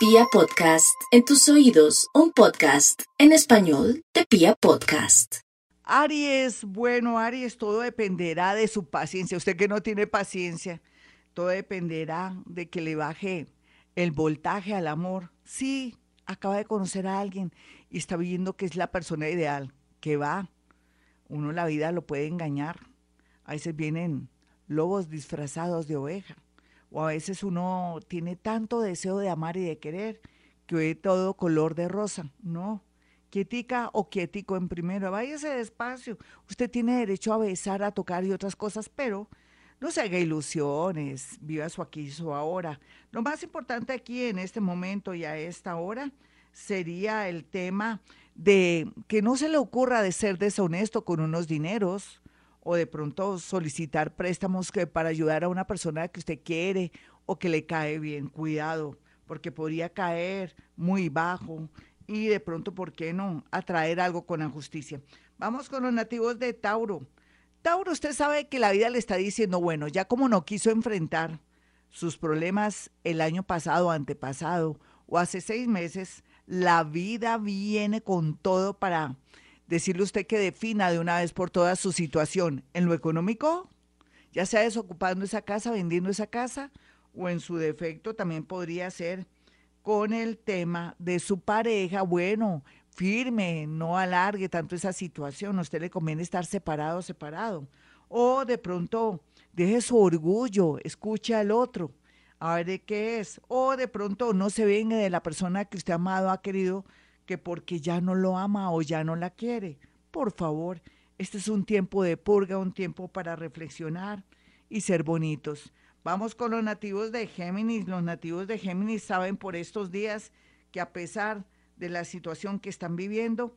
Pia Podcast, en tus oídos, un podcast en español de Pia Podcast. Aries, bueno, Aries, todo dependerá de su paciencia. Usted que no tiene paciencia, todo dependerá de que le baje el voltaje al amor. Sí, acaba de conocer a alguien y está viendo que es la persona ideal, que va. Uno la vida lo puede engañar. A veces vienen lobos disfrazados de oveja. O a veces uno tiene tanto deseo de amar y de querer que ve todo color de rosa. No, quietica o quietico en primero. Váyase despacio. Usted tiene derecho a besar, a tocar y otras cosas, pero no se haga ilusiones. Viva su aquí y su ahora. Lo más importante aquí en este momento y a esta hora sería el tema de que no se le ocurra de ser deshonesto con unos dineros o de pronto solicitar préstamos que para ayudar a una persona que usted quiere o que le cae bien. Cuidado, porque podría caer muy bajo y de pronto, ¿por qué no?, atraer algo con la justicia. Vamos con los nativos de Tauro. Tauro, usted sabe que la vida le está diciendo, bueno, ya como no quiso enfrentar sus problemas el año pasado, antepasado o hace seis meses, la vida viene con todo para decirle usted que defina de una vez por todas su situación en lo económico, ya sea desocupando esa casa, vendiendo esa casa, o en su defecto también podría ser con el tema de su pareja, bueno, firme, no alargue tanto esa situación, a usted le conviene estar separado, separado, o de pronto deje su orgullo, escuche al otro, a ver de qué es, o de pronto no se venga de la persona que usted ha amado, ha querido, que porque ya no lo ama o ya no la quiere. Por favor, este es un tiempo de purga, un tiempo para reflexionar y ser bonitos. Vamos con los nativos de Géminis. Los nativos de Géminis saben por estos días que a pesar de la situación que están viviendo,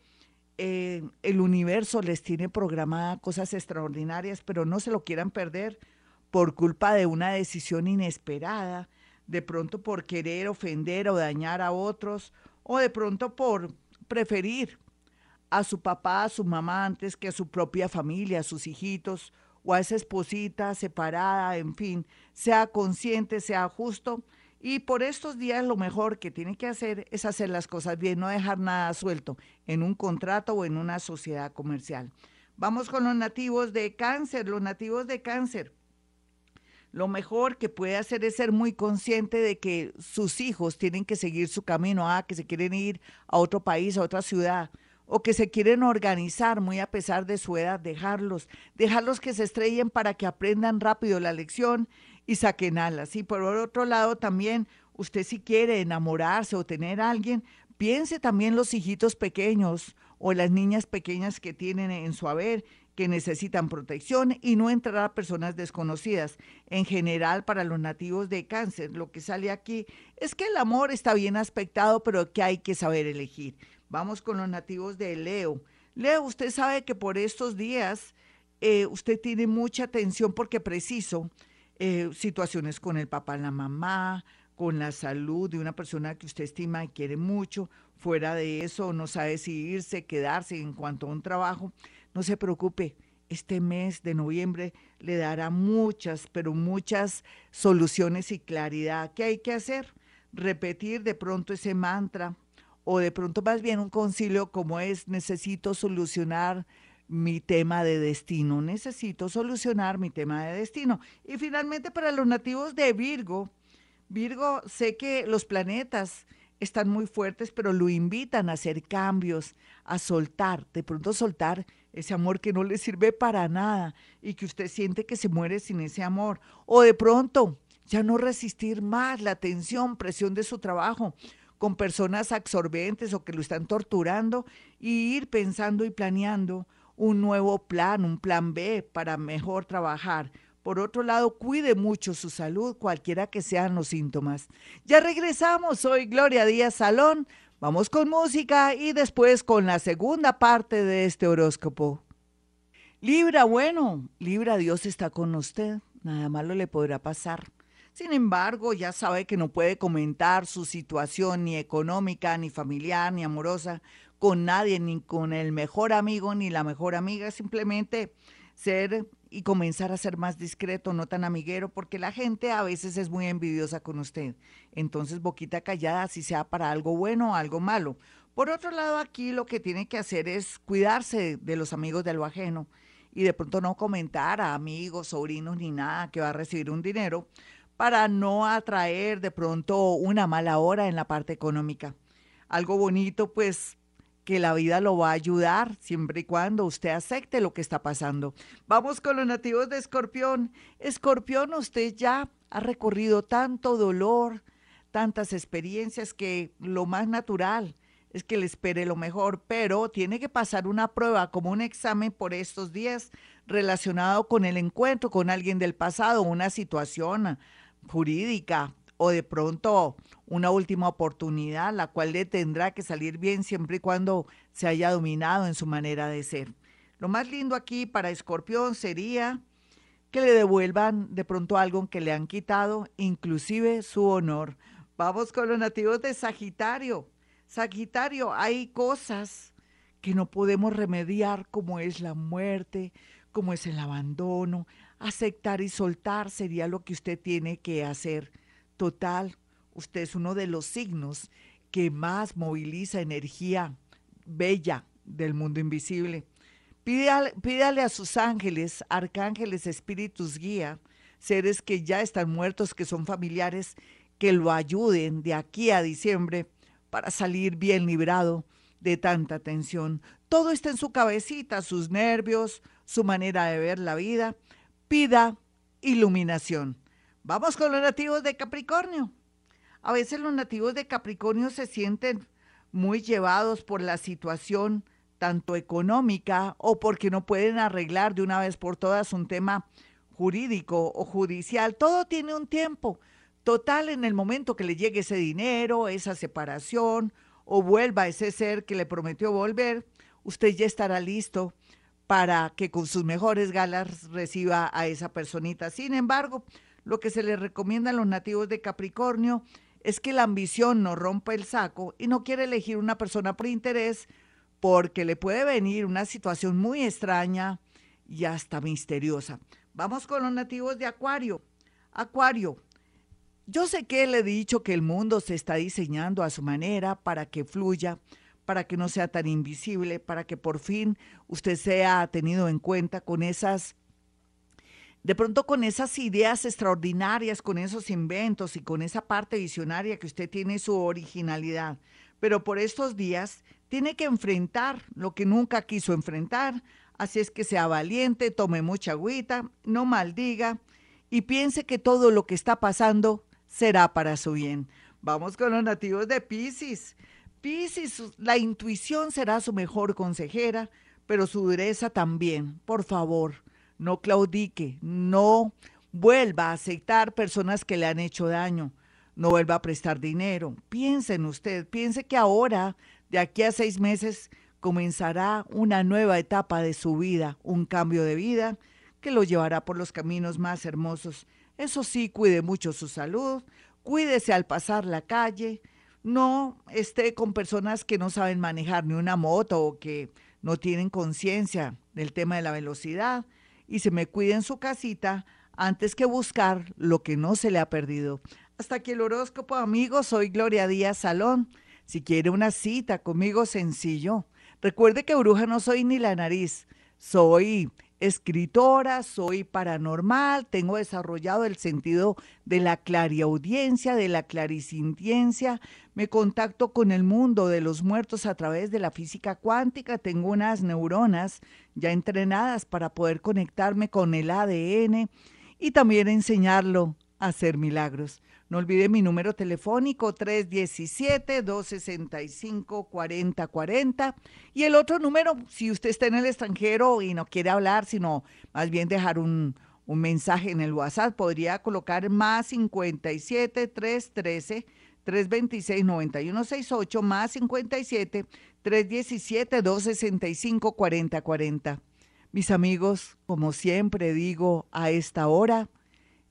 eh, el universo les tiene programada cosas extraordinarias, pero no se lo quieran perder por culpa de una decisión inesperada, de pronto por querer ofender o dañar a otros o de pronto por preferir a su papá, a su mamá antes que a su propia familia, a sus hijitos o a esa esposita separada, en fin, sea consciente, sea justo. Y por estos días lo mejor que tiene que hacer es hacer las cosas bien, no dejar nada suelto en un contrato o en una sociedad comercial. Vamos con los nativos de cáncer, los nativos de cáncer lo mejor que puede hacer es ser muy consciente de que sus hijos tienen que seguir su camino, ah, que se quieren ir a otro país, a otra ciudad, o que se quieren organizar muy a pesar de su edad, dejarlos, dejarlos que se estrellen para que aprendan rápido la lección y saquen alas. Y por otro lado también, usted si quiere enamorarse o tener a alguien, piense también los hijitos pequeños o las niñas pequeñas que tienen en su haber que necesitan protección y no entrar a personas desconocidas. En general, para los nativos de cáncer, lo que sale aquí es que el amor está bien aspectado, pero que hay que saber elegir. Vamos con los nativos de Leo. Leo, usted sabe que por estos días eh, usted tiene mucha atención porque preciso eh, situaciones con el papá, la mamá, con la salud de una persona que usted estima y quiere mucho. Fuera de eso, no sabe si irse, quedarse en cuanto a un trabajo. No se preocupe, este mes de noviembre le dará muchas, pero muchas soluciones y claridad. ¿Qué hay que hacer? Repetir de pronto ese mantra o de pronto más bien un concilio como es necesito solucionar mi tema de destino, necesito solucionar mi tema de destino. Y finalmente para los nativos de Virgo, Virgo, sé que los planetas están muy fuertes, pero lo invitan a hacer cambios, a soltar, de pronto soltar ese amor que no le sirve para nada y que usted siente que se muere sin ese amor. O de pronto ya no resistir más la tensión, presión de su trabajo con personas absorbentes o que lo están torturando y ir pensando y planeando un nuevo plan, un plan B para mejor trabajar. Por otro lado, cuide mucho su salud, cualquiera que sean los síntomas. Ya regresamos, soy Gloria Díaz Salón. Vamos con música y después con la segunda parte de este horóscopo. Libra, bueno, Libra, Dios está con usted, nada malo le podrá pasar. Sin embargo, ya sabe que no puede comentar su situación ni económica, ni familiar, ni amorosa con nadie, ni con el mejor amigo, ni la mejor amiga, simplemente ser y comenzar a ser más discreto, no tan amiguero, porque la gente a veces es muy envidiosa con usted. Entonces, boquita callada, si sea para algo bueno o algo malo. Por otro lado, aquí lo que tiene que hacer es cuidarse de los amigos de lo ajeno y de pronto no comentar a amigos, sobrinos ni nada que va a recibir un dinero para no atraer de pronto una mala hora en la parte económica. Algo bonito, pues que la vida lo va a ayudar siempre y cuando usted acepte lo que está pasando. Vamos con los nativos de Escorpión. Escorpión, usted ya ha recorrido tanto dolor, tantas experiencias que lo más natural es que le espere lo mejor, pero tiene que pasar una prueba como un examen por estos días relacionado con el encuentro con alguien del pasado, una situación jurídica o de pronto una última oportunidad, la cual le tendrá que salir bien siempre y cuando se haya dominado en su manera de ser. Lo más lindo aquí para Escorpión sería que le devuelvan de pronto algo que le han quitado, inclusive su honor. Vamos con los nativos de Sagitario. Sagitario, hay cosas que no podemos remediar como es la muerte, como es el abandono. Aceptar y soltar sería lo que usted tiene que hacer. Total, usted es uno de los signos que más moviliza energía bella del mundo invisible. Pídale, pídale, a sus ángeles, arcángeles, espíritus guía, seres que ya están muertos, que son familiares, que lo ayuden de aquí a diciembre para salir bien librado de tanta tensión. Todo está en su cabecita, sus nervios, su manera de ver la vida. Pida iluminación. Vamos con los nativos de Capricornio. A veces los nativos de Capricornio se sienten muy llevados por la situación tanto económica o porque no pueden arreglar de una vez por todas un tema jurídico o judicial. Todo tiene un tiempo. Total, en el momento que le llegue ese dinero, esa separación o vuelva ese ser que le prometió volver, usted ya estará listo para que con sus mejores galas reciba a esa personita. Sin embargo, lo que se les recomienda a los nativos de Capricornio es que la ambición no rompa el saco y no quiere elegir una persona por interés porque le puede venir una situación muy extraña y hasta misteriosa. Vamos con los nativos de Acuario. Acuario, yo sé que le he dicho que el mundo se está diseñando a su manera para que fluya, para que no sea tan invisible, para que por fin usted sea tenido en cuenta con esas de pronto con esas ideas extraordinarias, con esos inventos y con esa parte visionaria que usted tiene su originalidad. Pero por estos días tiene que enfrentar lo que nunca quiso enfrentar. Así es que sea valiente, tome mucha agüita, no maldiga y piense que todo lo que está pasando será para su bien. Vamos con los nativos de Pisces. Pisces, la intuición será su mejor consejera, pero su dureza también. Por favor, no claudique, no vuelva a aceptar personas que le han hecho daño, no vuelva a prestar dinero. Piense en usted, piense que ahora, de aquí a seis meses, comenzará una nueva etapa de su vida, un cambio de vida que lo llevará por los caminos más hermosos. Eso sí, cuide mucho su salud, cuídese al pasar la calle, no esté con personas que no saben manejar ni una moto o que no tienen conciencia del tema de la velocidad y se me cuide en su casita antes que buscar lo que no se le ha perdido. Hasta aquí el horóscopo, amigos. Soy Gloria Díaz Salón. Si quiere una cita conmigo, sencillo. Recuerde que bruja no soy ni la nariz. Soy escritora, soy paranormal, tengo desarrollado el sentido de la clariaudiencia, de la clarisintiencia, me contacto con el mundo de los muertos a través de la física cuántica, tengo unas neuronas ya entrenadas para poder conectarme con el ADN y también enseñarlo hacer milagros. No olvide mi número telefónico 317-265-4040 y el otro número, si usted está en el extranjero y no quiere hablar, sino más bien dejar un, un mensaje en el WhatsApp, podría colocar más 57 313 326 9168 más 57 317 265 4040. Mis amigos, como siempre digo a esta hora,